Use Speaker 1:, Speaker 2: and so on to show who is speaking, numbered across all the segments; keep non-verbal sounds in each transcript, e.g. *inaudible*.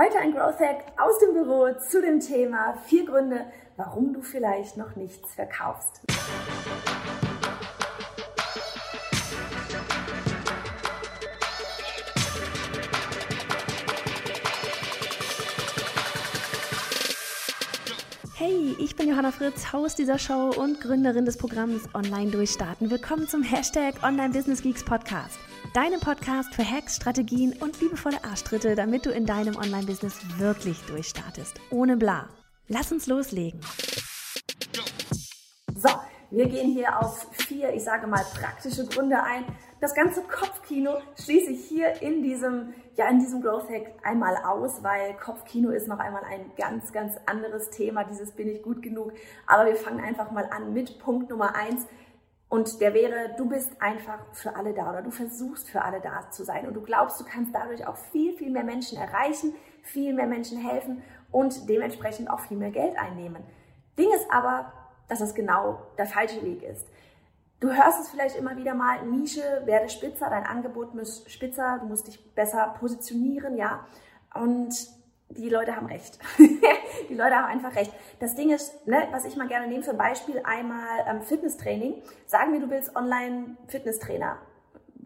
Speaker 1: Heute ein Growth Hack aus dem Büro zu dem Thema vier Gründe, warum du vielleicht noch nichts verkaufst. Hey, ich bin Johanna Fritz, Haus dieser Show und Gründerin des Programms Online Durchstarten. Willkommen zum Hashtag Online Business Geeks Podcast. Deinem Podcast für Hacks, Strategien und liebevolle Arschtritte, damit du in deinem Online-Business wirklich durchstartest. Ohne bla. Lass uns loslegen. So, wir gehen hier auf vier, ich sage mal, praktische Gründe ein. Das ganze Kopfkino schließe ich hier in diesem, ja, in diesem Growth Hack einmal aus, weil Kopfkino ist noch einmal ein ganz, ganz anderes Thema. Dieses bin ich gut genug. Aber wir fangen einfach mal an mit Punkt Nummer eins. Und der wäre, du bist einfach für alle da oder du versuchst für alle da zu sein und du glaubst, du kannst dadurch auch viel, viel mehr Menschen erreichen, viel mehr Menschen helfen und dementsprechend auch viel mehr Geld einnehmen. Ding ist aber, dass das genau der falsche Weg ist. Du hörst es vielleicht immer wieder mal, Nische, werde spitzer, dein Angebot muss spitzer, du musst dich besser positionieren, ja. Und die Leute haben recht. *laughs* die Leute haben einfach recht. Das Ding ist, ne, was ich mal gerne nehme für Beispiel, einmal ähm, Fitnesstraining. Sagen wir, du willst online Fitnesstrainer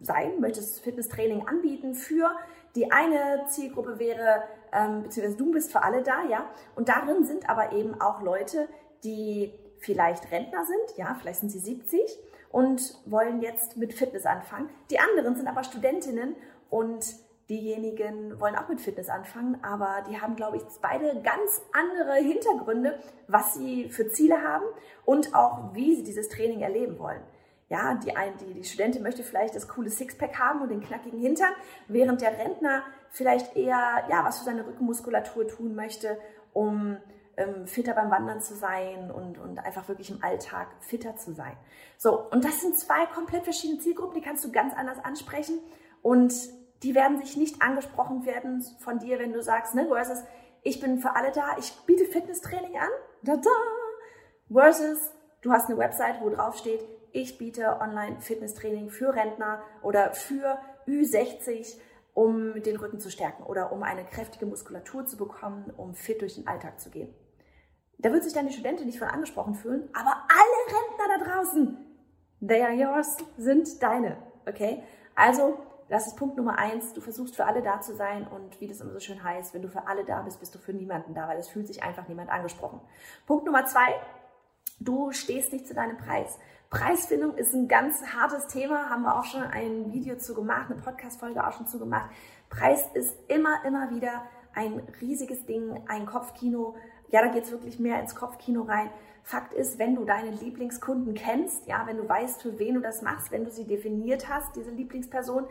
Speaker 1: sein, möchtest Fitnesstraining anbieten für die eine Zielgruppe wäre, ähm, beziehungsweise du bist für alle da, ja. Und darin sind aber eben auch Leute, die vielleicht Rentner sind, ja, vielleicht sind sie 70 und wollen jetzt mit Fitness anfangen. Die anderen sind aber Studentinnen und diejenigen wollen auch mit Fitness anfangen, aber die haben, glaube ich, beide ganz andere Hintergründe, was sie für Ziele haben und auch, wie sie dieses Training erleben wollen. Ja, die, die, die Studentin möchte vielleicht das coole Sixpack haben und den knackigen Hintern, während der Rentner vielleicht eher ja, was für seine Rückenmuskulatur tun möchte, um ähm, fitter beim Wandern zu sein und, und einfach wirklich im Alltag fitter zu sein. So, und das sind zwei komplett verschiedene Zielgruppen, die kannst du ganz anders ansprechen und die werden sich nicht angesprochen werden von dir, wenn du sagst, ne, versus ich bin für alle da, ich biete Fitnesstraining an, da da, versus du hast eine Website, wo drauf steht, ich biete online Fitnesstraining für Rentner oder für Ü60, um den Rücken zu stärken oder um eine kräftige Muskulatur zu bekommen, um fit durch den Alltag zu gehen. Da wird sich dann die Studentin nicht von angesprochen fühlen, aber alle Rentner da draußen, they are yours, sind deine. Okay? Also das ist Punkt Nummer eins. Du versuchst für alle da zu sein und wie das immer so schön heißt, wenn du für alle da bist, bist du für niemanden da, weil es fühlt sich einfach niemand angesprochen. Punkt Nummer zwei. Du stehst nicht zu deinem Preis. Preisfindung ist ein ganz hartes Thema, haben wir auch schon ein Video zu gemacht, eine Podcast-Folge auch schon zu gemacht. Preis ist immer, immer wieder ein riesiges Ding, ein Kopfkino. Ja, da geht es wirklich mehr ins Kopfkino rein. Fakt ist, wenn du deine Lieblingskunden kennst, ja, wenn du weißt, für wen du das machst, wenn du sie definiert hast, diese Lieblingsperson,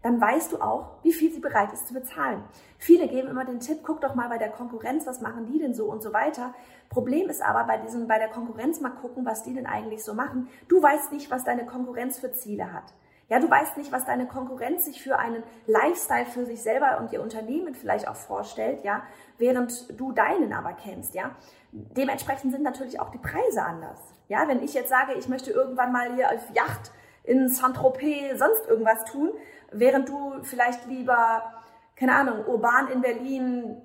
Speaker 1: dann weißt du auch, wie viel sie bereit ist zu bezahlen. Viele geben immer den Tipp, guck doch mal bei der Konkurrenz, was machen die denn so und so weiter. Problem ist aber bei diesem, bei der Konkurrenz mal gucken, was die denn eigentlich so machen. Du weißt nicht, was deine Konkurrenz für Ziele hat. Ja, du weißt nicht, was deine Konkurrenz sich für einen Lifestyle für sich selber und ihr Unternehmen vielleicht auch vorstellt, ja, während du deinen aber kennst, ja. Dementsprechend sind natürlich auch die Preise anders. Ja, wenn ich jetzt sage, ich möchte irgendwann mal hier auf Yacht in Saint-Tropez sonst irgendwas tun, während du vielleicht lieber, keine Ahnung, urban in Berlin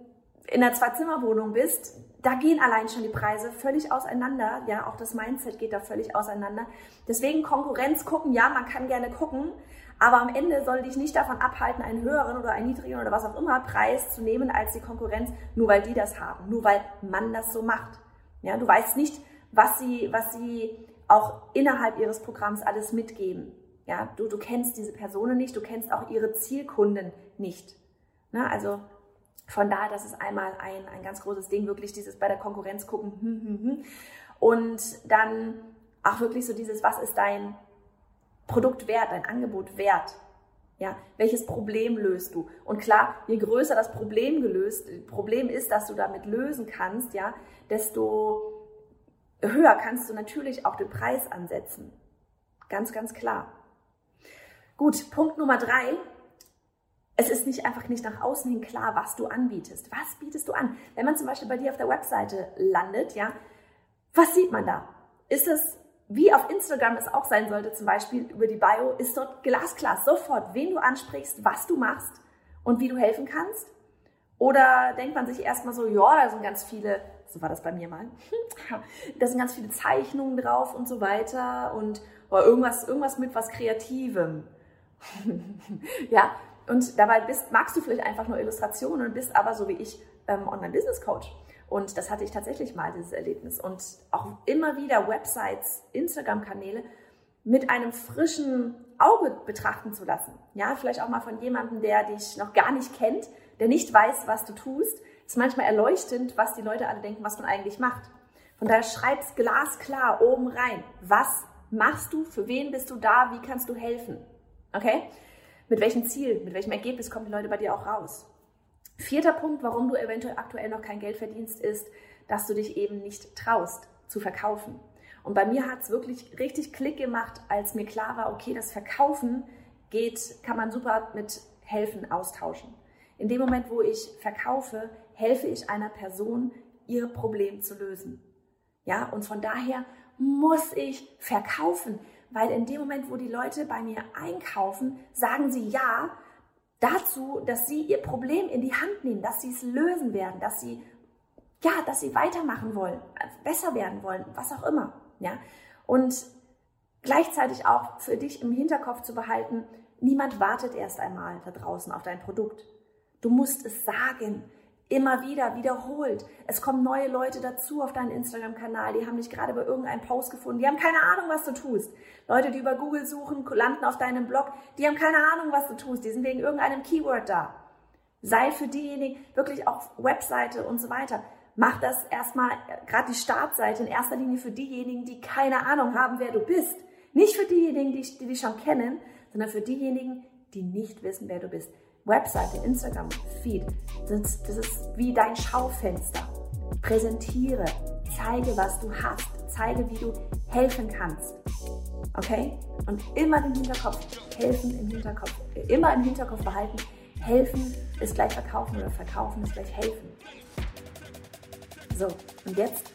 Speaker 1: in einer Zwei-Zimmer-Wohnung bist, da gehen allein schon die Preise völlig auseinander. Ja, auch das Mindset geht da völlig auseinander. Deswegen Konkurrenz gucken, ja, man kann gerne gucken, aber am Ende soll dich nicht davon abhalten, einen höheren oder einen niedrigeren oder was auch immer Preis zu nehmen als die Konkurrenz, nur weil die das haben, nur weil man das so macht. Ja, du weißt nicht, was sie, was sie auch innerhalb ihres Programms alles mitgeben. Ja, du, du kennst diese Personen nicht, du kennst auch ihre Zielkunden nicht. Na, also von daher, das ist einmal ein, ein ganz großes Ding, wirklich dieses bei der Konkurrenz gucken. Hm, hm, hm. Und dann auch wirklich so dieses, was ist dein Produkt wert, dein Angebot wert? Ja, welches Problem löst du? Und klar, je größer das Problem gelöst, Problem ist, dass du damit lösen kannst, ja, desto höher kannst du natürlich auch den Preis ansetzen. Ganz, ganz klar. Gut, Punkt Nummer drei. Es ist nicht einfach nicht nach außen hin klar, was du anbietest. Was bietest du an? Wenn man zum Beispiel bei dir auf der Webseite landet, ja, was sieht man da? Ist es, wie auf Instagram es auch sein sollte, zum Beispiel über die Bio, ist dort glasklar sofort, wen du ansprichst, was du machst und wie du helfen kannst? Oder denkt man sich erstmal so, ja, da sind ganz viele, so war das bei mir mal, *laughs* da sind ganz viele Zeichnungen drauf und so weiter und oder irgendwas, irgendwas mit was Kreativem. *laughs* ja, und dabei bist, magst du vielleicht einfach nur Illustrationen und bist aber so wie ich ähm, Online-Business-Coach. Und das hatte ich tatsächlich mal, dieses Erlebnis. Und auch immer wieder Websites, Instagram-Kanäle mit einem frischen Auge betrachten zu lassen. Ja, vielleicht auch mal von jemandem, der dich noch gar nicht kennt, der nicht weiß, was du tust. Ist manchmal erleuchtend, was die Leute alle denken, was man eigentlich macht. Von daher schreib's glasklar oben rein. Was machst du? Für wen bist du da? Wie kannst du helfen? Okay? Mit welchem Ziel, mit welchem Ergebnis kommen die Leute bei dir auch raus? Vierter Punkt, warum du eventuell aktuell noch kein Geld verdienst, ist, dass du dich eben nicht traust zu verkaufen. Und bei mir hat es wirklich richtig Klick gemacht, als mir klar war, okay, das Verkaufen geht, kann man super mit helfen austauschen. In dem Moment, wo ich verkaufe, helfe ich einer Person, ihr Problem zu lösen. Ja, und von daher muss ich verkaufen, weil in dem Moment, wo die Leute bei mir einkaufen, sagen sie ja dazu, dass sie ihr Problem in die Hand nehmen, dass sie es lösen werden, dass sie ja, dass sie weitermachen wollen, besser werden wollen, was auch immer, ja? Und gleichzeitig auch für dich im Hinterkopf zu behalten, niemand wartet erst einmal da draußen auf dein Produkt. Du musst es sagen immer wieder wiederholt. Es kommen neue Leute dazu auf deinen Instagram-Kanal, die haben dich gerade bei irgendeinem Post gefunden, die haben keine Ahnung, was du tust. Leute, die über Google suchen, landen auf deinem Blog, die haben keine Ahnung, was du tust, die sind wegen irgendeinem Keyword da. Sei für diejenigen wirklich auf Webseite und so weiter. Mach das erstmal, gerade die Startseite in erster Linie für diejenigen, die keine Ahnung haben, wer du bist. Nicht für diejenigen, die, die dich schon kennen, sondern für diejenigen, die nicht wissen, wer du bist. Webseite, Instagram, Feed. Das, das ist wie dein Schaufenster. Präsentiere, zeige, was du hast, zeige, wie du helfen kannst. Okay? Und immer im Hinterkopf, helfen im Hinterkopf, immer im Hinterkopf behalten, helfen ist gleich verkaufen oder verkaufen ist gleich helfen. So, und jetzt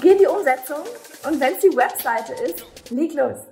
Speaker 1: geht die Umsetzung und wenn es die Webseite ist, leg los.